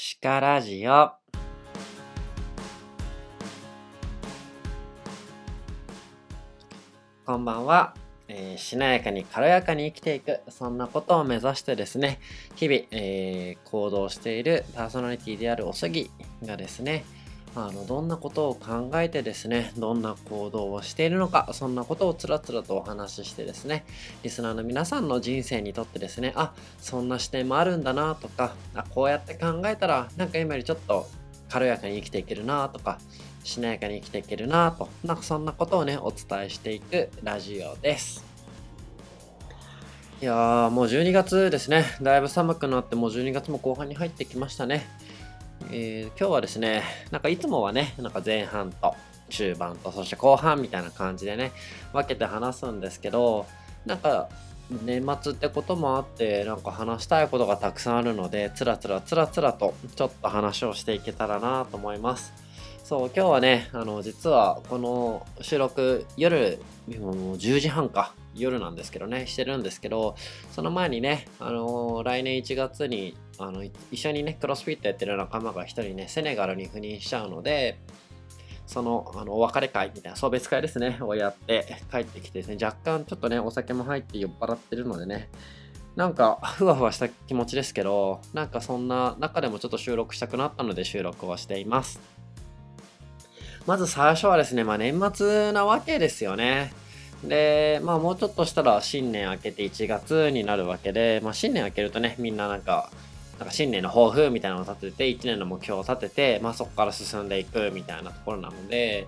シカラジオ。こんばんは、えーしなやかに軽やかに生きていく、そんなことを目指してですね、日々、えー行動しているパーソナリティであるおすぎがですね、あのどんなことを考えてですね、どんな行動をしているのか、そんなことをつらつらとお話ししてですね、リスナーの皆さんの人生にとってですね、あそんな視点もあるんだなとか、あこうやって考えたら、なんか今よりちょっと軽やかに生きていけるなとか、しなやかに生きていけるなと、なんかそんなことをね、お伝えしていくラジオです。いやー、もう12月ですね。だいぶ寒くなって、もう12月も後半に入ってきましたね。えー今日はですね、なんかいつもはね、なんか前半と中盤とそして後半みたいな感じでね、分けて話すんですけど、なんか年末ってこともあって、なんか話したいことがたくさんあるので、つらつらつらつらとちょっと話をしていけたらなと思います。そう、今日はね、あの、実はこの収録、夜、もう10時半か、夜なんですけどね、してるんですけど、その前にね、あの来年1月に、あの、一緒にね、クロスフィットやってる仲間が一人ね、セネガルに赴任しちゃうので、その、あの、お別れ会みたいな、送別会ですね、をやって帰ってきてですね、若干ちょっとね、お酒も入って酔っ払ってるのでね、なんか、ふわふわした気持ちですけど、なんかそんな中でもちょっと収録したくなったので収録をしています。まず最初はですね、まあ年末なわけですよね。で、まあもうちょっとしたら新年明けて1月になるわけで、まあ新年明けるとね、みんななんか、なんか新年の抱負みたいなのを立てて、1年の目標を立てて、まあそこから進んでいくみたいなところなので、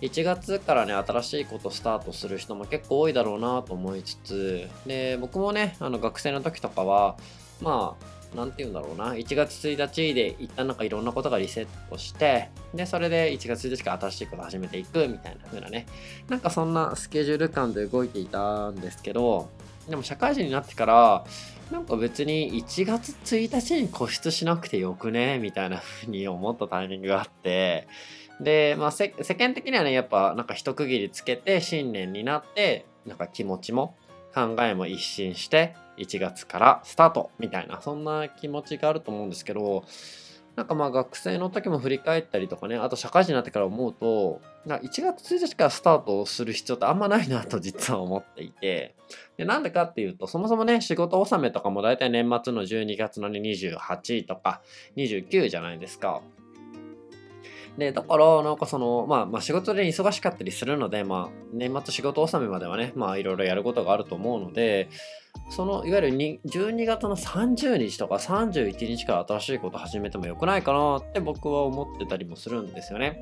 1月からね、新しいことスタートする人も結構多いだろうなと思いつつ、で、僕もね、あの学生の時とかは、まあ、なんて言うんだろうな、1月1日で一旦なんかいろんなことがリセットして、で、それで1月1日から新しいこと始めていくみたいな風なね、なんかそんなスケジュール感で動いていたんですけど、でも社会人になってから、なんか別に1月1日に固執しなくてよくね？みたいな風に思ったタイミングがあって、で、まあ世間的にはね、やっぱなんか一区切りつけて新年になって、なんか気持ちも考えも一新して、1月からスタートみたいな、そんな気持ちがあると思うんですけど、なんかまあ学生の時も振り返ったりとかね、あと社会人になってから思うと、な1月1日からスタートする必要ってあんまないなと実は思っていて、でなんでかっていうと、そもそもね、仕事納めとかも大体年末の12月の28とか29じゃないですか。で、だから、なんかその、まあ、まあ仕事で忙しかったりするので、まあ、年末仕事納めまではね、まあ、いろいろやることがあると思うので、その、いわゆる12月の30日とか31日から新しいこと始めてもよくないかなって僕は思ってたりもするんですよね。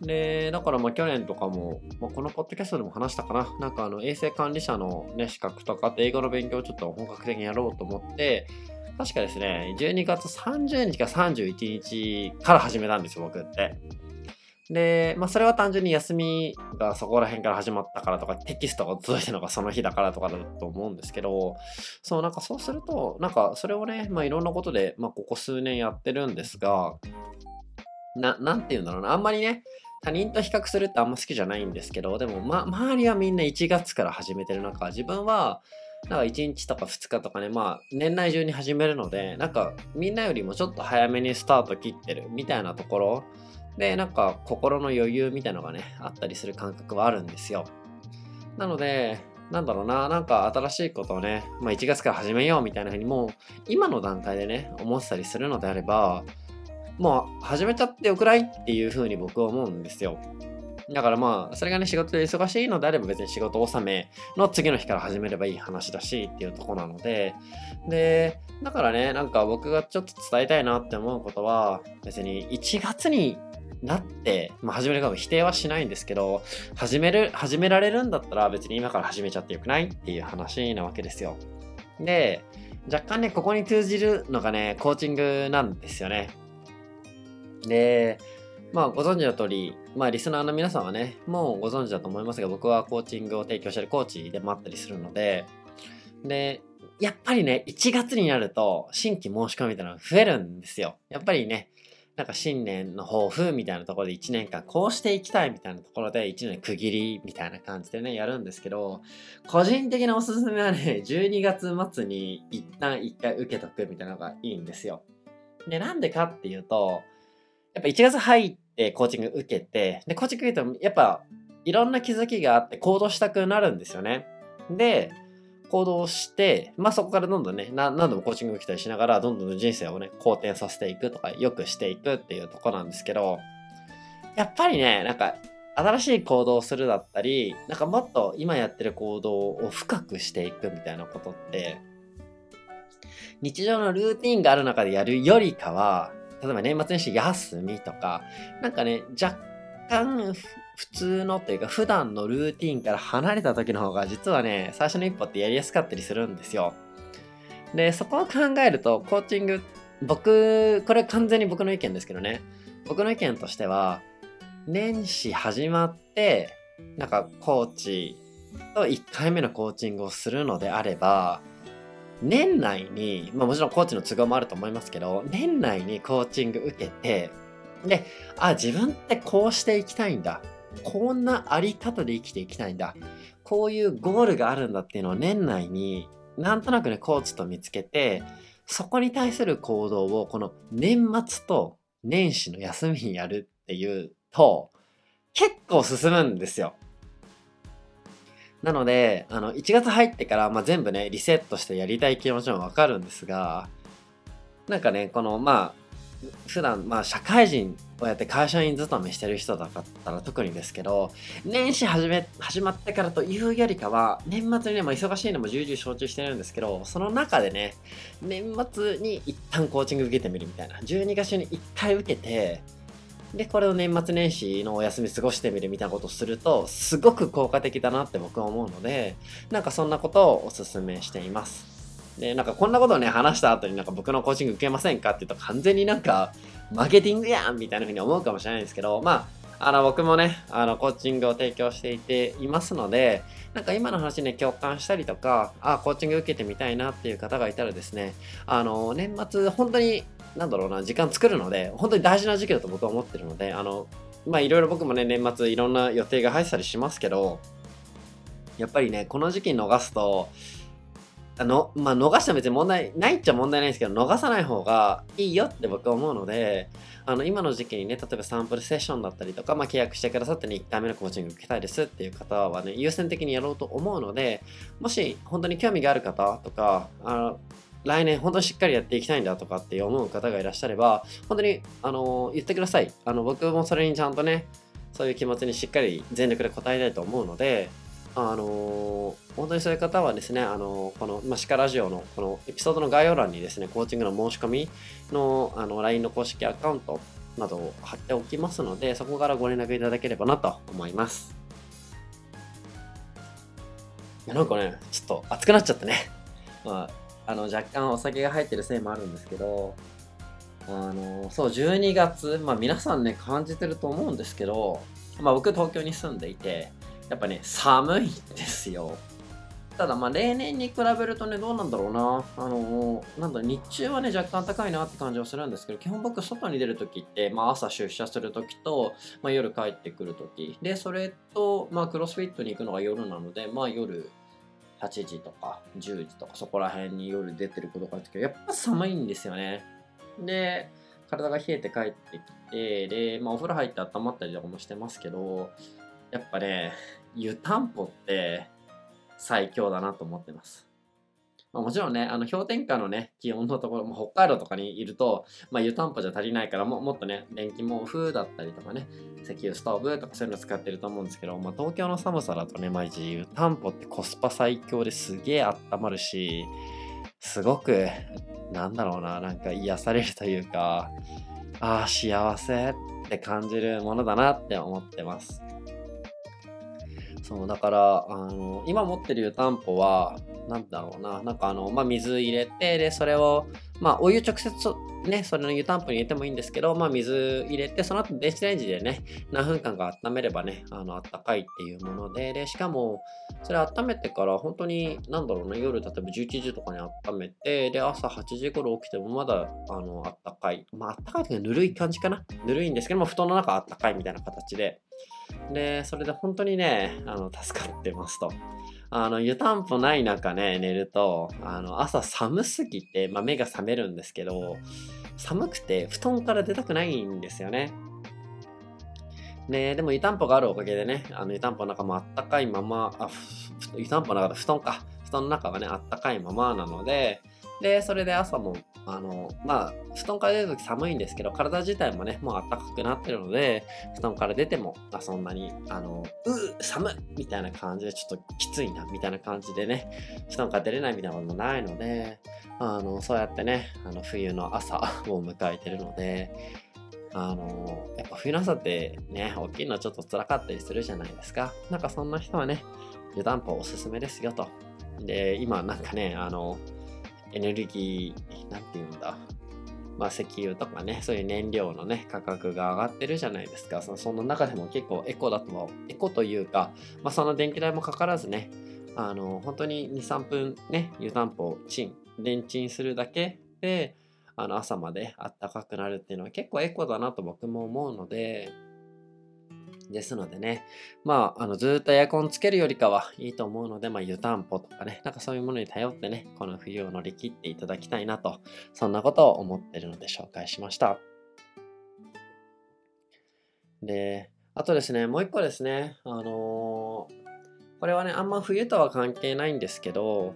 で、だからま去年とかも、まあ、このポッドキャストでも話したかな。なんかあの衛生管理者のね、資格とか、あと英語の勉強をちょっと本格的にやろうと思って、確かですね、12月30日か31日から始めたんですよ、僕って。で、まあそれは単純に休みがそこら辺から始まったからとか、テキストが届いたのがその日だからとかだと思うんですけど、そう、なんかそうすると、なんかそれをね、まあいろんなことで、まあここ数年やってるんですが、な、なんて言うんだろうな、あんまりね、他人と比較するってあんま好きじゃないんですけど、でも、ま、周りはみんな1月から始めてる中、自分は、なんか1日とか2日とかね、まあ、年内中に始めるので、なんか、みんなよりもちょっと早めにスタート切ってるみたいなところで、なんか、心の余裕みたいなのがね、あったりする感覚はあるんですよ。なので、なんだろうな、なんか新しいことをね、まあ1月から始めようみたいな風にもう、今の段階でね、思ってたりするのであれば、もう始めちゃってよくないっていう風に僕は思うんですよ。だからまあ、それがね、仕事で忙しいのであれば別に仕事納めの次の日から始めればいい話だしっていうとこなので、で、だからね、なんか僕がちょっと伝えたいなって思うことは、別に1月になって、まあ始めるかも否定はしないんですけど、始める、始められるんだったら別に今から始めちゃってよくないっていう話なわけですよ。で、若干ね、ここに通じるのがね、コーチングなんですよね。で、まあご存知の通り、まあリスナーの皆さんはね、もうご存知だと思いますが、僕はコーチングを提供してるコーチでもあったりするので、で、やっぱりね、1月になると新規申し込みみたいなのが増えるんですよ。やっぱりね、なんか新年の抱負みたいなところで1年間こうしていきたいみたいなところで1年区切りみたいな感じでね、やるんですけど、個人的なおすすめはね、12月末に一旦1回受けとくみたいなのがいいんですよ。で、なんでかっていうと、やっぱ1月入ってコーチング受けて、で、コーチング受けても、やっぱいろんな気づきがあって行動したくなるんですよね。で、行動して、まあそこからどんどんね、何度もコーチング受けたりしながら、どんどん人生をね、好転させていくとか、良くしていくっていうとこなんですけど、やっぱりね、なんか、新しい行動をするだったり、なんかもっと今やってる行動を深くしていくみたいなことって、日常のルーティンがある中でやるよりかは、例えば年末年始休みとか、なんかね、若干普通のというか普段のルーティンから離れた時の方が実はね、最初の一歩ってやりやすかったりするんですよ。で、そこを考えると、コーチング、僕、これ完全に僕の意見ですけどね、僕の意見としては、年始始まって、なんかコーチと1回目のコーチングをするのであれば、年内に、まあもちろんコーチの都合もあると思いますけど、年内にコーチング受けて、で、あ、自分ってこうしていきたいんだ。こんなあり方で生きていきたいんだ。こういうゴールがあるんだっていうのを年内になんとなくね、コーチと見つけて、そこに対する行動をこの年末と年始の休みにやるっていうと、結構進むんですよ。なので、あの、1月入ってから、まあ、全部ね、リセットしてやりたい気持ちもわかるんですが、なんかね、この、まあ、普段まあ社会人をやって会社員勤めしてる人だったら特にですけど年始始め始まってからというよりかは年末にね、まあ、忙しいのも重々承知してるんですけどその中でね年末に一旦コーチング受けてみるみたいな12月に1回受けてでこれを年末年始のお休み過ごしてみるみたいなことをするとすごく効果的だなって僕は思うのでなんかそんなことをお勧めしています。で、なんかこんなことをね、話した後になんか僕のコーチング受けませんかって言うと完全になんか、マーケティングやんみたいな風に思うかもしれないんですけど、まあ、あの、僕もね、あの、コーチングを提供していていますので、なんか今の話ね、共感したりとか、あ、コーチング受けてみたいなっていう方がいたらですね、あの、年末、本当に、なんだろうな、時間作るので、本当に大事な時期だと僕は思ってるので、あの、まあ、いろいろ僕もね、年末いろんな予定が入ってたりしますけど、やっぱりね、この時期逃すと、あの、まあ、逃しても別に問題ないっちゃ問題ないんですけど、逃さない方がいいよって僕は思うので、あの、今の時期にね、例えばサンプルセッションだったりとか、まあ、契約してくださってね、1回目のコーチング受けたいですっていう方はね、優先的にやろうと思うので、もし本当に興味がある方とか、あの、来年本当にしっかりやっていきたいんだとかって思う方がいらっしゃれば、本当に、あの、言ってください。あの、僕もそれにちゃんとね、そういう気持ちにしっかり全力で応えたいと思うので、あの、本当にそういう方はですね、あの、この、まあ、シカラジオのこのエピソードの概要欄にですね、コーチングの申し込みのあの LINE の公式アカウントなどを貼っておきますので、そこからご連絡いただければなと思います。いやなんかね、ちょっと熱くなっちゃってね。まあ、あの、若干お酒が入ってるせいもあるんですけど、あの、そう、12月、まあ皆さんね、感じてると思うんですけど、まあ僕東京に住んでいて、やっぱね、寒いんですよ。ただまあ例年に比べるとね、どうなんだろうな。あの、なんだ日中はね、若干高いなって感じはするんですけど、基本僕外に出るときって、まあ朝出社するときと、まあ夜帰ってくるとき。で、それと、まあクロスフィットに行くのが夜なので、まあ夜8時とか10時とかそこら辺に夜出てることがあるんですけど、やっぱ寒いんですよね。で、体が冷えて帰ってきて、で、まあお風呂入って温まったりとかもしてますけど、やっぱね、湯たんぽって最強だなと思ってます。まあ、もちろんね、あの氷点下のね、気温のところ、も北海道とかにいると、まあ、湯たんぽじゃ足りないからも、もっとね、電気毛布だったりとかね、石油ストーブとかそういうの使ってると思うんですけど、まあ、東京の寒さだとね、毎日湯たんぽってコスパ最強ですげえ温まるし、すごく、なんだろうな、なんか癒されるというか、ああ、幸せって感じるものだなって思ってます。そう、だから、あの、今持ってる湯たんぽは、なんだろうな、なんかあの、まあ、水入れて、で、それを、まあ、お湯直接、ね、それの湯たんぽに入れてもいいんですけど、まあ、水入れて、その後電子レンジでね、何分間か温めればね、あの、あったかいっていうもので、で、しかも、それ温めてから、本当に、なんだろうな、夜、例えば11時とかに温めて、で、朝8時頃起きてもまだ、あの、あったかい。まあ、あったかいというか、ぬるい感じかな。ぬるいんですけども、布団の中あったかいみたいな形で、で、それで本当にね、あの、助かってますと。あの、湯たんぽない中ね、寝ると、あの、朝寒すぎて、まあ、目が覚めるんですけど、寒くて布団から出たくないんですよね。で、でも湯たんぽがあるおかげでね、あの湯たんぽの中もあったかいまま、あ、湯たんぽの中で布団か。布団の中がね、あったかいままなので、で、それで朝も、あの、まあ、布団から出るとき寒いんですけど、体自体もね、もう暖かくなってるので、布団から出ても、あそんなに、あの、う寒みたいな感じで、ちょっときついな、みたいな感じでね、布団から出れないみたいなこともないので、あの、そうやってね、あの、冬の朝 を迎えてるので、あの、やっぱ冬の朝ってね、起きるのはちょっと辛かったりするじゃないですか。なんかそんな人はね、湯たんぽおすすめですよと。で、今なんかね、あの、エネルギー、なんて言うんだ？まあ石油とかね、そういう燃料のね、価格が上がってるじゃないですか。その中でも結構エコだとは、エコというか、まあその電気代もかからずね、あの、本当に2、3分ね、湯たんぽをチン、レンチンするだけで、あの朝まであったかくなるっていうのは結構エコだなと僕も思うので、ですのでね、まあ、あのずっとエアコンつけるよりかはいいと思うので、まあ、湯たんぽとかね、なんかそういうものに頼ってね、この冬を乗り切っていただきたいなと、そんなことを思ってるので紹介しました。で、あとですね、もう一個ですね、あのー、これはね、あんま冬とは関係ないんですけど、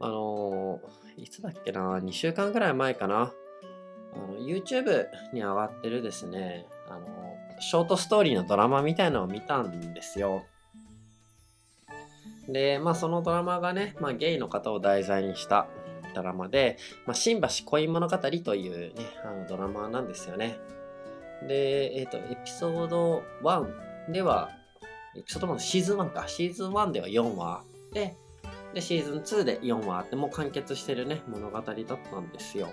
あのーいつだっけな、2週間ぐらい前かな、あの YouTube に上がってるですね、あの、ショートストーリーのドラマみたいのを見たんですよ。で、まあそのドラマがね、まあゲイの方を題材にしたドラマで、まあ、新橋恋物語というね、あのドラマなんですよね。で、えっ、ー、と、エピソード1では、エピソード1シーズン1か、シーズン1では4話で、で、シーズン2で4話あって、もう完結してるね、物語だったんですよ。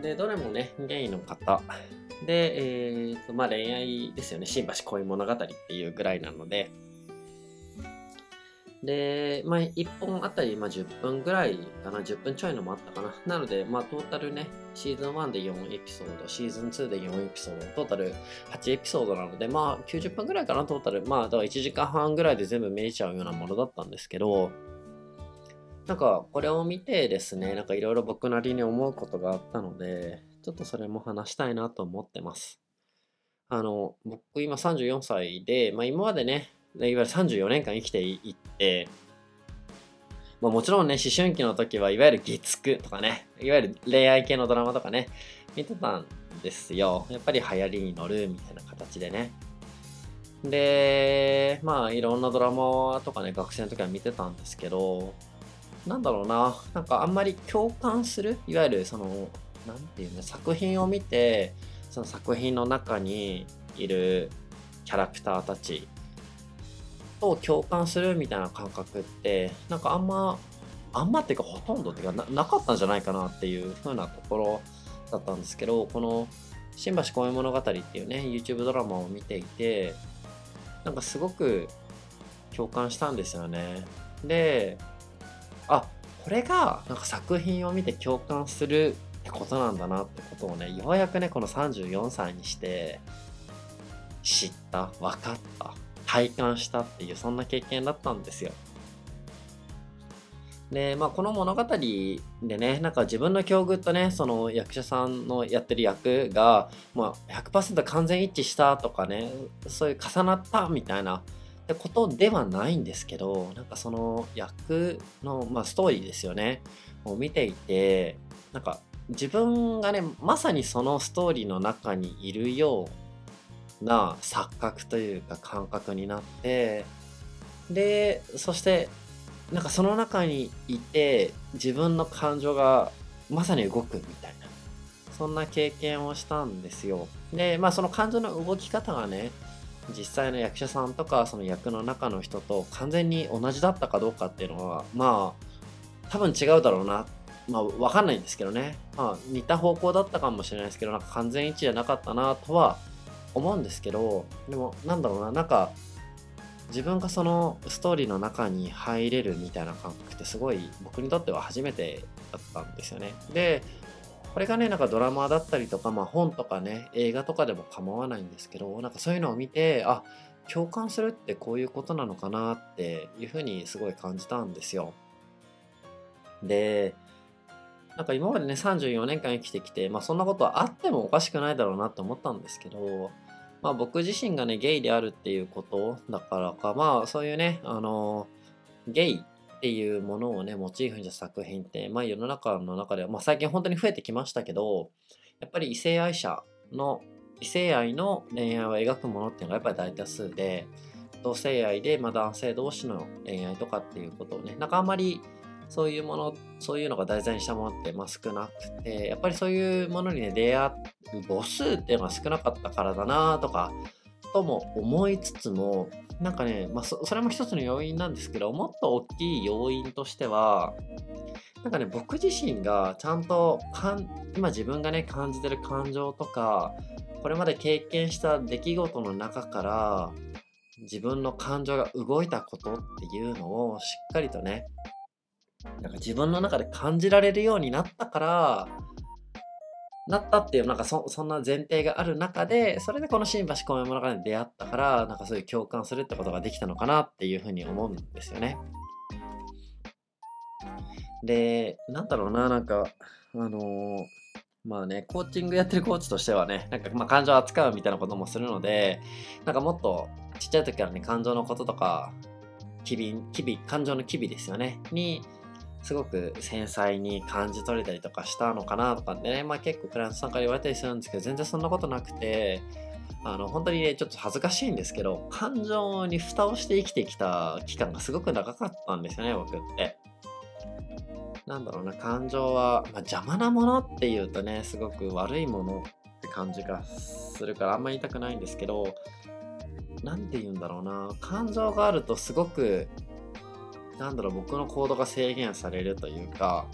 で、どれもね、ゲイの方。で、えっ、ー、と、まあ恋愛ですよね。新橋恋物語っていうぐらいなので、で、まあ、1本あたり、まあ、10分ぐらいかな、10分ちょいのもあったかな。なので、まあ、トータルね、シーズン1で4エピソード、シーズン2で4エピソード、トータル8エピソードなので、まあ、90分ぐらいかな、トータル。まあ、だから1時間半ぐらいで全部見れちゃうようなものだったんですけど、なんか、これを見てですね、なんかいろいろ僕なりに思うことがあったので、ちょっとそれも話したいなと思ってます。あの、僕今34歳で、まあ今までね、いわゆる34年間生きていって、まあ、もちろんね、思春期の時はいわゆる月9とかね、いわゆる恋愛系のドラマとかね、見てたんですよ。やっぱり流行りに乗るみたいな形でね。で、まあいろんなドラマとかね、学生の時は見てたんですけど、なんだろうな、なんかあんまり共感する、いわゆるその、なんていうの、作品を見て、その作品の中にいるキャラクターたちと共感するみたいな感覚ってなんかあんまあんまっていうかほとんどっていうかなかったんじゃないかなっていう風なところだったんですけどこの「新橋公園物語」っていうね YouTube ドラマを見ていてなんかすごく共感したんですよね。であこれがなんか作品を見て共感するってことなんだなってことをねようやくねこの34歳にして知った分かった体感したっていうそんな経験だったんですよ。で、まあ、この物語でね、なんか自分の境遇とね、その役者さんのやってる役が、まあ、100%完全一致したとかね、そういう重なったみたいなってことではないんですけど、なんかその役の、まあ、ストーリーですよね、を見ていて、なんか自分がね、まさにそのストーリーの中にいるような錯覚というか感覚になってでそしてなんかその中にいて自分の感情がまさに動くみたいなそんな経験をしたんですよ。でまあその感情の動き方がね実際の役者さんとかその役の中の人と完全に同じだったかどうかっていうのはまあ多分違うだろうなっまあ分かんないんですけどね、まあ、似た方向だったかもしれないですけどなんか完全一致じゃなかったなとは思うんですけどでもなんだろうななんか自分がそのストーリーの中に入れるみたいな感覚ってすごい僕にとっては初めてだったんですよね。でこれがねなんかドラマだったりとか、まあ、本とかね映画とかでも構わないんですけどなんかそういうのを見てあ共感するってこういうことなのかなっていうふうにすごい感じたんですよ。でなんか今までね34年間生きてきて、まあ、そんなことはあってもおかしくないだろうなって思ったんですけど、まあ、僕自身がねゲイであるっていうことだからかまあそういうねあのゲイっていうものをねモチーフにした作品って、まあ、世の中の中では、まあ、最近本当に増えてきましたけどやっぱり異性愛者の異性愛の恋愛を描くものっていうのがやっぱり大多数で同性愛で、まあ、男性同士の恋愛とかっていうことをねなんかあんまりそういうものそういうのが題材にしたものって、まあ、少なくてやっぱりそういうものにね出会う母数っていうのが少なかったからだなとかとも思いつつもなんかね、まあそ、れも一つの要因なんですけどもっと大きい要因としてはなんかね僕自身がちゃんとかん今自分がね感じてる感情とかこれまで経験した出来事の中から自分の感情が動いたことっていうのをしっかりとねなんか自分の中で感じられるようになったからなったっていうなんかそんな前提がある中でそれでこの新橋公園の中で出会ったからなんかそういう共感するってことができたのかなっていうふうに思うんですよね。でなんだろうななんかあのー、まあねコーチングやってるコーチとしてはねなんかまあ感情を扱うみたいなこともするのでなんかもっとちっちゃい時からね感情のこととか機微機微感情の機微ですよねにすごく繊細に感じ取れたりとかしたのかなとかね、まあ結構クライアントさんから言われたりするんですけど、全然そんなことなくて、あの、本当にね、ちょっと恥ずかしいんですけど、感情に蓋をして生きてきた期間がすごく長かったんですよね、僕って。なんだろうな、感情は、まあ、邪魔なものっていうとね、すごく悪いものって感じがするからあんまり言いたくないんですけど、何て言うんだろうな、感情があるとすごくなんだろう、僕の行動が制限されるというか、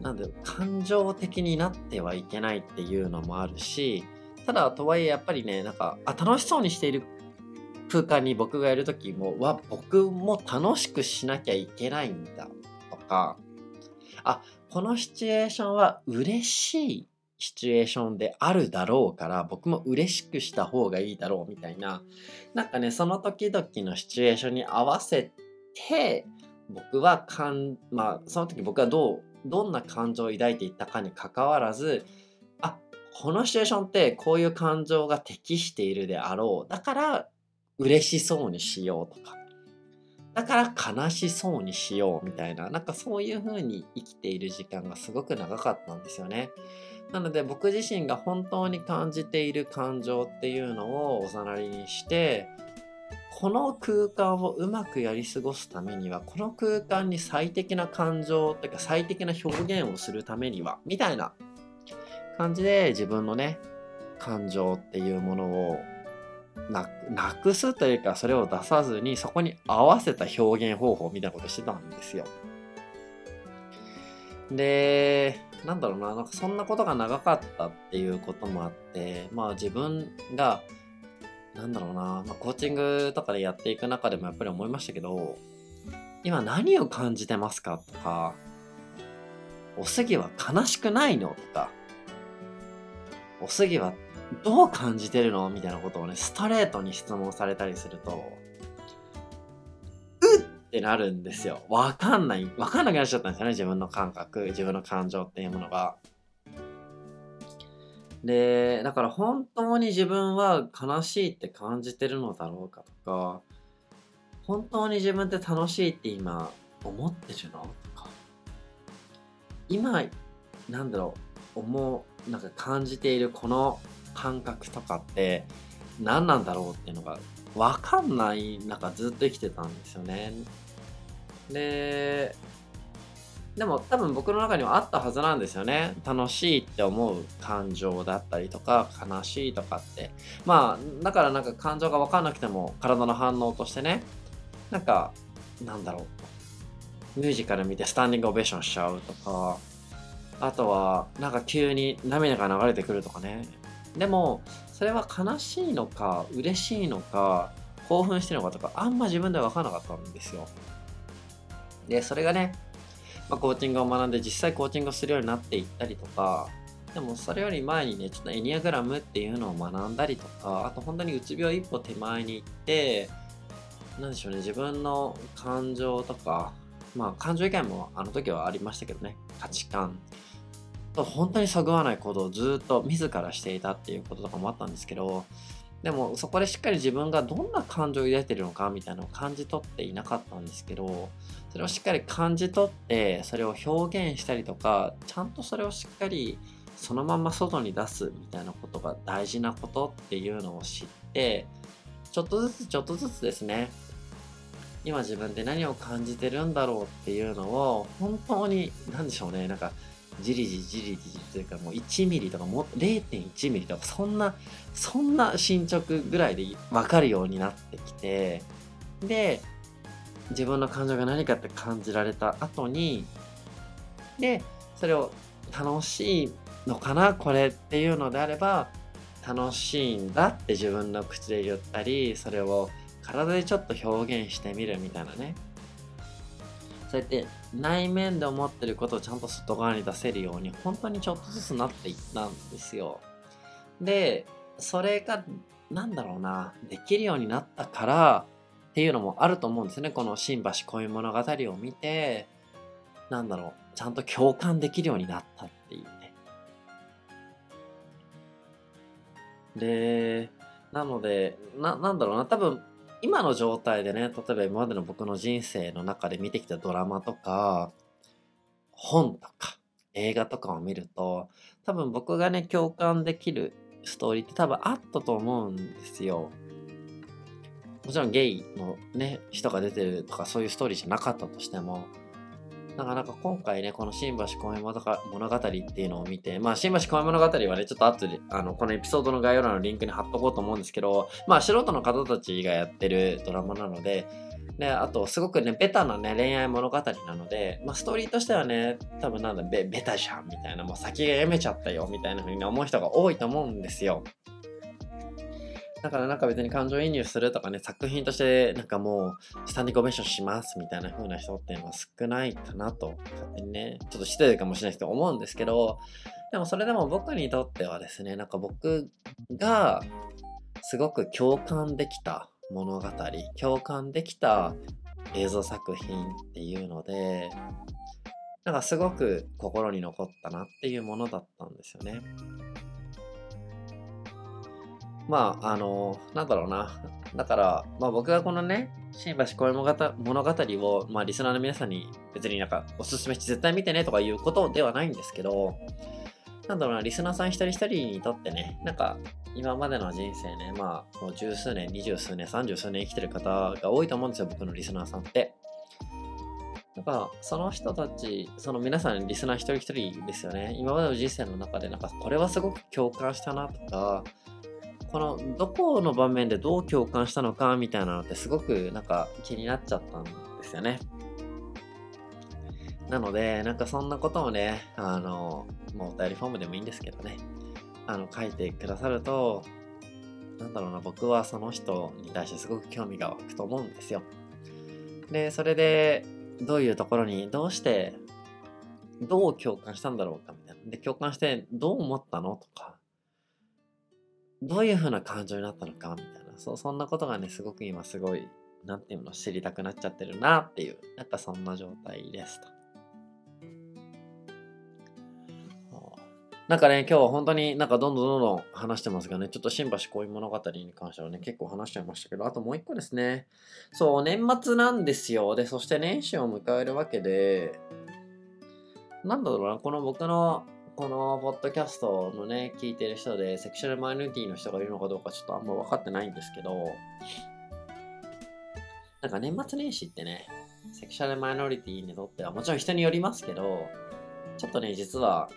なんで、感情的になってはいけないっていうのもあるし、ただ、とはいえ、やっぱりね、なんか、あ、楽しそうにしている空間に僕がいる時も、わ、僕も楽しくしなきゃいけないんだ、とか、あ、このシチュエーションは嬉しいシチュエーションであるだろうから僕も嬉しくした方がいいだろうみたいな。なんかねその時々のシチュエーションに合わせて僕はかんまあその時僕はどうどんな感情を抱いていったかにかかわらずあこのシチュエーションってこういう感情が適しているであろう。だから嬉しそうにしようとか。だから悲しそうにしようみたいな。なんかそういう風に生きている時間がすごく長かったんですよね。なので僕自身が本当に感じている感情っていうのをおざなりにしてこの空間をうまくやり過ごすためにはこの空間に最適な感情というか最適な表現をするためにはみたいな感じで自分のね感情っていうものをなくすというかそれを出さずにそこに合わせた表現方法みたいなことしてたんですよ。でなんだろうな、なんかそんなことが長かったっていうこともあって、まあ自分が、なんだろうな、まあ、コーチングとかでやっていく中でもやっぱり思いましたけど、今何を感じてますかとか、おすぎは悲しくないのとか、おすぎはどう感じてるのみたいなことをね、ストレートに質問されたりすると、ってなるんですよ。わかんない。わかんなくなっちゃったんですよね。自分の感覚、自分の感情っていうものが。で、だから本当に自分は悲しいって感じてるのだろうかとか、本当に自分って楽しいって今思ってるのとか、今、なんだろう、思う、なんか感じているこの感覚とかって何なんだろうっていうのが分かんない中ずっと生きてたんですよね。で、でも多分僕の中にはあったはずなんですよね。楽しいって思う感情だったりとか悲しいとかって。まあだからなんか感情が分かんなくても体の反応としてねなんかなんだろうミュージカル見てスタンディングオベーションしちゃうとかあとはなんか急に涙が流れてくるとかねでもそれは悲しいのか嬉しいのか興奮してるのかとかあんま自分では分からなかったんですよ。でそれがね、まあ、コーチングを学んで実際コーチングをするようになっていったりとかでもそれより前にねちょっとエニアグラムっていうのを学んだりとかあと本当にうつ病一歩手前に行って何でしょうね自分の感情とかまあ感情以外もあの時はありましたけどね価値観。本当にそぐわない行動をずっと自らしていたっていうこととかもあったんですけどでもそこでしっかり自分がどんな感情を抱いてるのかみたいなのを感じ取っていなかったんですけどそれをしっかり感じ取ってそれを表現したりとかちゃんとそれをしっかりそのまま外に出すみたいなことが大事なことっていうのを知ってちょっとずつちょっとずつですね今自分で何を感じてるんだろうっていうのを本当に何でしょうねなんかじりじりじりじというかもう1ミリとかも0.1ミリとかそんなそんな進捗ぐらいで分かるようになってきてで自分の感情が何かって感じられた後にでそれを楽しいのかなこれっていうのであれば楽しいんだって自分の口で言ったりそれを体でちょっと表現してみるみたいなね。そうやって内面で思ってることをちゃんと外側に出せるように本当にちょっとずつなっていったんですよ。でそれがなんだろうな。できるようになったからっていうのもあると思うんですね。この新橋恋物語を見てなんだろう。ちゃんと共感できるようになったっていうね。でなのでななんだろうな。多分今の状態でね、例えば今までの僕の人生の中で見てきたドラマとか、本とか、映画とかを見ると、多分僕がね、共感できるストーリーって多分あったと思うんですよ。もちろんゲイのね、人が出てるとかそういうストーリーじゃなかったとしても、なかなか今回ね、この新橋公園物語っていうのを見て、まあ、新橋公園物語はね、ちょっと後で、あの、このエピソードの概要欄のリンクに貼っとこうと思うんですけど、まあ、素人の方たちがやってるドラマなので、で、あと、すごくね、ベタなね、恋愛物語なので、まあ、ストーリーとしてはね、多分なんだ、ベベタじゃん、みたいな、もう先が読めちゃったよ、みたいな風に思う人が多いと思うんですよ。だからなんか別に感情移入するとかね、作品としてなんかもうスタンディングオベーションしますみたいな風な人っていうのは少ないかなと、勝手にね、ちょっと失礼かもしれないと思うんですけど、でもそれでも僕にとってはですね、なんか僕がすごく共感できた物語、共感できた映像作品っていうので、なんかすごく心に残ったなっていうものだったんですよね。まあ、あの、なんだろうな。だから、まあ僕がこのね、新橋恋物語を、まあリスナーの皆さんに別になんかおすすめして絶対見てねとかいうことではないんですけど、なんだろうな、リスナーさん一人一人にとってね、なんか今までの人生ね、まあもう十数年、二十数年、三十数年生きてる方が多いと思うんですよ、僕のリスナーさんって。だから、その人たち、その皆さん、リスナー一人一人ですよね。今までの人生の中で、なんか、これはすごく共感したなとか、このどこの場面でどう共感したのかみたいなのってすごくなんか気になっちゃったんですよね。なので、なんかそんなことをね、あの、もうお便りフォームでもいいんですけどね、あの、書いてくださると、なんだろうな、僕はその人に対してすごく興味が湧くと思うんですよ。で、それで、どういうところに、どうして、どう共感したんだろうかみたいな。で、共感してどう思ったのとか、どういう風な感情になったのかみたいなそそんなことがねすごく今すごい何ていうの知りたくなっちゃってるなっていうなんかそんな状態ですと。なんかね、今日は本当になんかどんどんどんどん話してますがね、ちょっと新橋恋物語に関してはね、結構話しちゃいましたけど、あともう一個ですね。そう、年末なんですよ。で、そして年始を迎えるわけで、なんだろうな、この僕のこのポッドキャストのね、聞いてる人で、セクシャルマイノリティの人がいるのかどうかちょっとあんま分かってないんですけど、なんか年末年始ってね、セクシャルマイノリティにとってはもちろん人によりますけど、ちょっとね、実は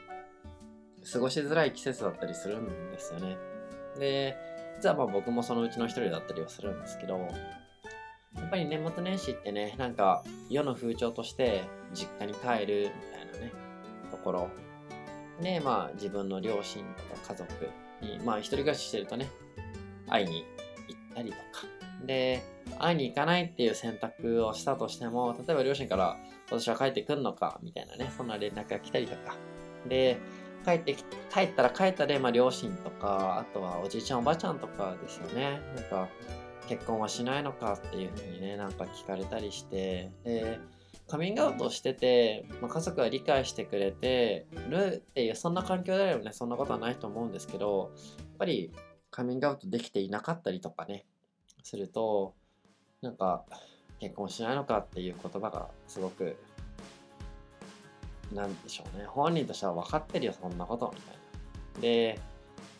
過ごしづらい季節だったりするんですよね。で、実はまあ僕もそのうちの一人だったりはするんですけど、やっぱり年末年始ってね、なんか世の風潮として実家に帰るみたいなね、ところで、まあ自分の両親とか家族に、まあ一人暮らししてるとね、会いに行ったりとか。で、会いに行かないっていう選択をしたとしても、例えば両親から私は帰ってくんのか？みたいなね、そんな連絡が来たりとか。で、帰って、帰ったら帰ったで、まあ両親とか、あとはおじいちゃんおばあちゃんとかですよね。なんか、結婚はしないのかっていうふうにね、なんか聞かれたりして、で、カミングアウトしてて、まあ、家族が理解してくれてるっていうそんな環境であればねそんなことはないと思うんですけどやっぱりカミングアウトできていなかったりとかねするとなんか結婚しないのかっていう言葉がすごくなんでしょうね本人としては分かってるよそんなことみたいな。で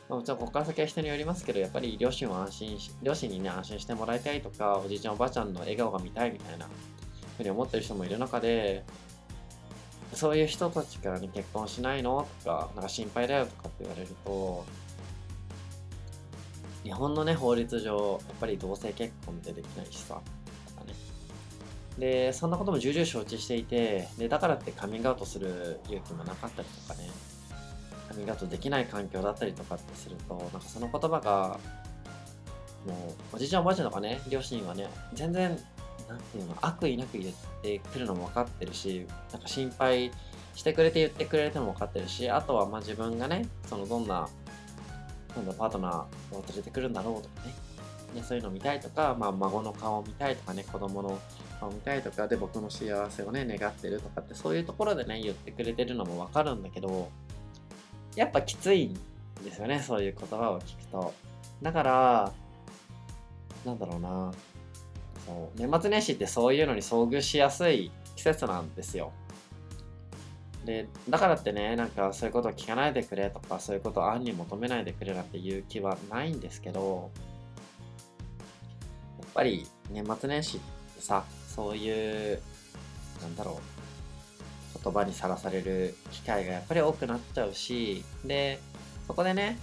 もちろんここから先は人によりますけどやっぱり両親を安心両親にね安心してもらいたいとかおじいちゃんおばあちゃんの笑顔が見たいみたいなふうに思ってる人もいる中でそういう人たちからに結婚しないの？とかなんか心配だよとかって言われると日本のね法律上やっぱり同性結婚ってできないしさとかね。でそんなことも重々承知していてでだからってカミングアウトする勇気もなかったりとかねカミングアウトできない環境だったりとかってするとなんかその言葉がもうおじいちゃんおばあちゃんとかね両親はね全然なんていうの悪意なく言ってくるのも分かってるしなんか心配してくれて言ってくれても分かってるしあとはまあ自分がねそのどんななんだパートナーを連れてくるんだろうとかね。でそういうの見たいとか、まあ、孫の顔を見たいとかね子供の顔を見たいとかで僕の幸せをね願ってるとかってそういうところでね言ってくれてるのも分かるんだけどやっぱきついんですよねそういう言葉を聞くと。だからなんだろうな。そう年末年始ってそういうのに遭遇しやすい季節なんですよ。でだからってねなんかそういうことを聞かないでくれとかそういうことを暗に求めないでくれなんていう気はないんですけどやっぱり年末年始ってさそういうなんだろう言葉にさらされる機会がやっぱり多くなっちゃうしでそこでね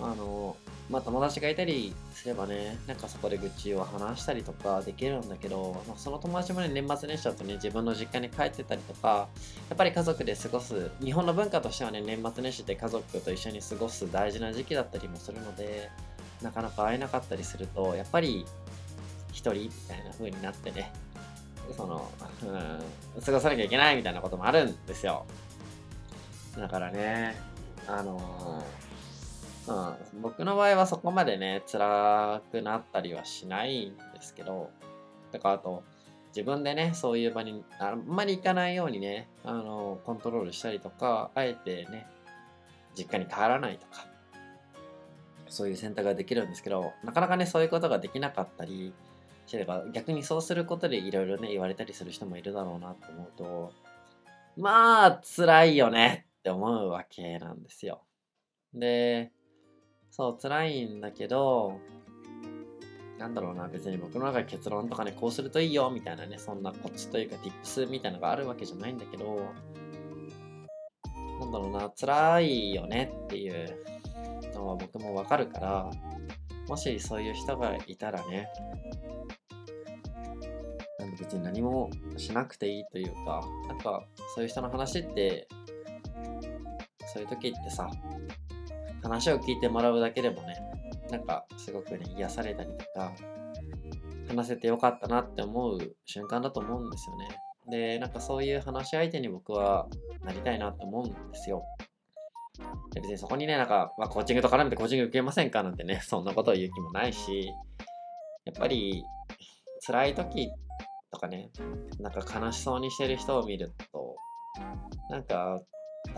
あのまあ友達がいたりすればね、なんかそこで愚痴を話したりとかできるんだけど、まあ、その友達もね、年末年始だとね、自分の実家に帰ってたりとか、やっぱり家族で過ごす、日本の文化としてはね、年末年始って家族と一緒に過ごす大事な時期だったりもするので、なかなか会えなかったりすると、やっぱり一人みたいな風になってね、その、うん、過ごさなきゃいけないみたいなこともあるんですよ。だからね、あのーうん、僕の場合はそこまでね、辛くなったりはしないんですけど、だからあと、自分でね、そういう場にあんまり行かないようにね、あの、コントロールしたりとか、あえてね、実家に帰らないとか、そういう選択ができるんですけど、なかなかね、そういうことができなかったりすれば、逆にそうすることでいろいろね、言われたりする人もいるだろうなと思うと、まあ、辛いよねって思うわけなんですよ。で、そう、辛いんだけど、なんだろうな、別に僕の中で結論とかね、こうするといいよみたいなね、そんなコツというか tips みたいなのがあるわけじゃないんだけど、なんだろうな、辛いよねっていうのは僕もわかるから、もしそういう人がいたらね、なん別に何もしなくていいというか、なんかそういう人の話って、そういう時ってさ、話を聞いてもらうだけでもね、なんかすごくね、癒されたりとか、話せてよかったなって思う瞬間だと思うんですよね。で、なんかそういう話し相手に僕はなりたいなって思うんですよ。別にそこにね、なんか、まあ、コーチングと絡めてコーチング受けませんかなんてね、そんなことを言う気もないし、やっぱり辛い時とかね、なんか悲しそうにしてる人を見ると、なんか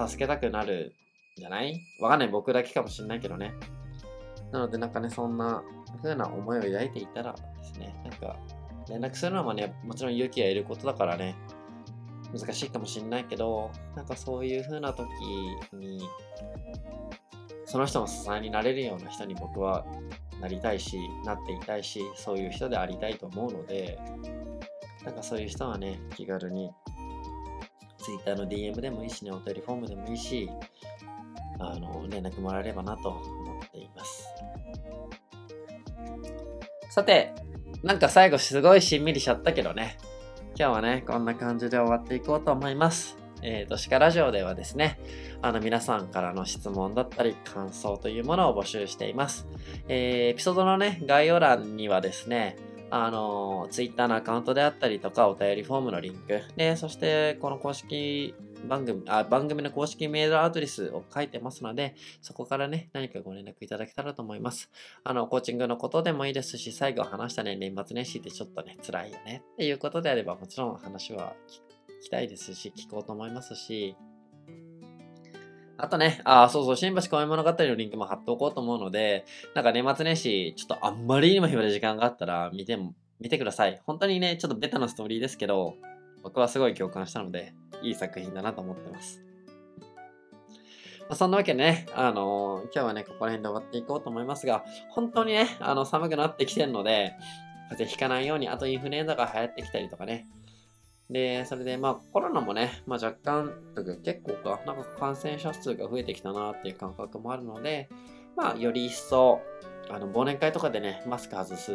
助けたくなるじゃない？わかんない。僕だけかもしんないけどね。なのでなんかね、そんな風な思いを抱いていたらですね、なんか連絡するのもね、もちろん勇気がいることだからね、難しいかもしんないけど、なんかそういう風な時に、その人の支えになれるような人に僕はなりたいし、なっていたいし、そういう人でありたいと思うので、なんかそういう人はね、気軽に Twitter の DM でもいいしね、お便りフォームでもいいし、あの連絡もらえればなと思っています。さて、なんか最後すごいしんみりしちゃったけどね。今日はね、こんな感じで終わっていこうと思います。えー、と、シカラジオではですね、あの皆さんからの質問だったり感想というものを募集しています。えー、エピソードのね、概要欄にはですね、あの、Twitter のアカウントであったりとか、お便りフォームのリンク、で、そして、この公式番組あ番組の公式メールアドレスを書いてますので、そこからね、何かご連絡いただけたらと思います。あの、コーチングのことでもいいですし、最後話したね、年末年始ってちょっとね、辛いよねっていうことであれば、もちろん話は聞きたいですし、聞こうと思いますし、あとね、あ、そうそう、新橋公園物語のリンクも貼っておこうと思うので、なんか年末年始、ちょっとあんまりにも暇で時間があったら見ても、見てください。本当にね、ちょっとベタなストーリーですけど、僕はすごい共感したので、いい作品だなと思ってます。ま、そんなわけでね、あのー、今日はね、ここら辺で終わっていこうと思いますが、本当にね、あの、寒くなってきてるので、風邪ひかないように、あとインフルエンザが流行ってきたりとかね、で、それで、まあ、コロナもね、まあ、若干、結構か、なんか感染者数が増えてきたなっていう感覚もあるので、まあ、より一層、あの、忘年会とかでね、マスク外す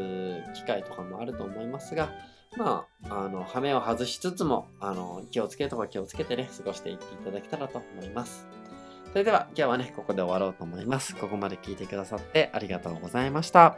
機会とかもあると思いますが、まあ、あの、羽目を外しつつも、あの、気をつけるとか気をつけてね、過ごしていっていただけたらと思います。それでは、今日はね、ここで終わろうと思います。ここまで聞いてくださってありがとうございました。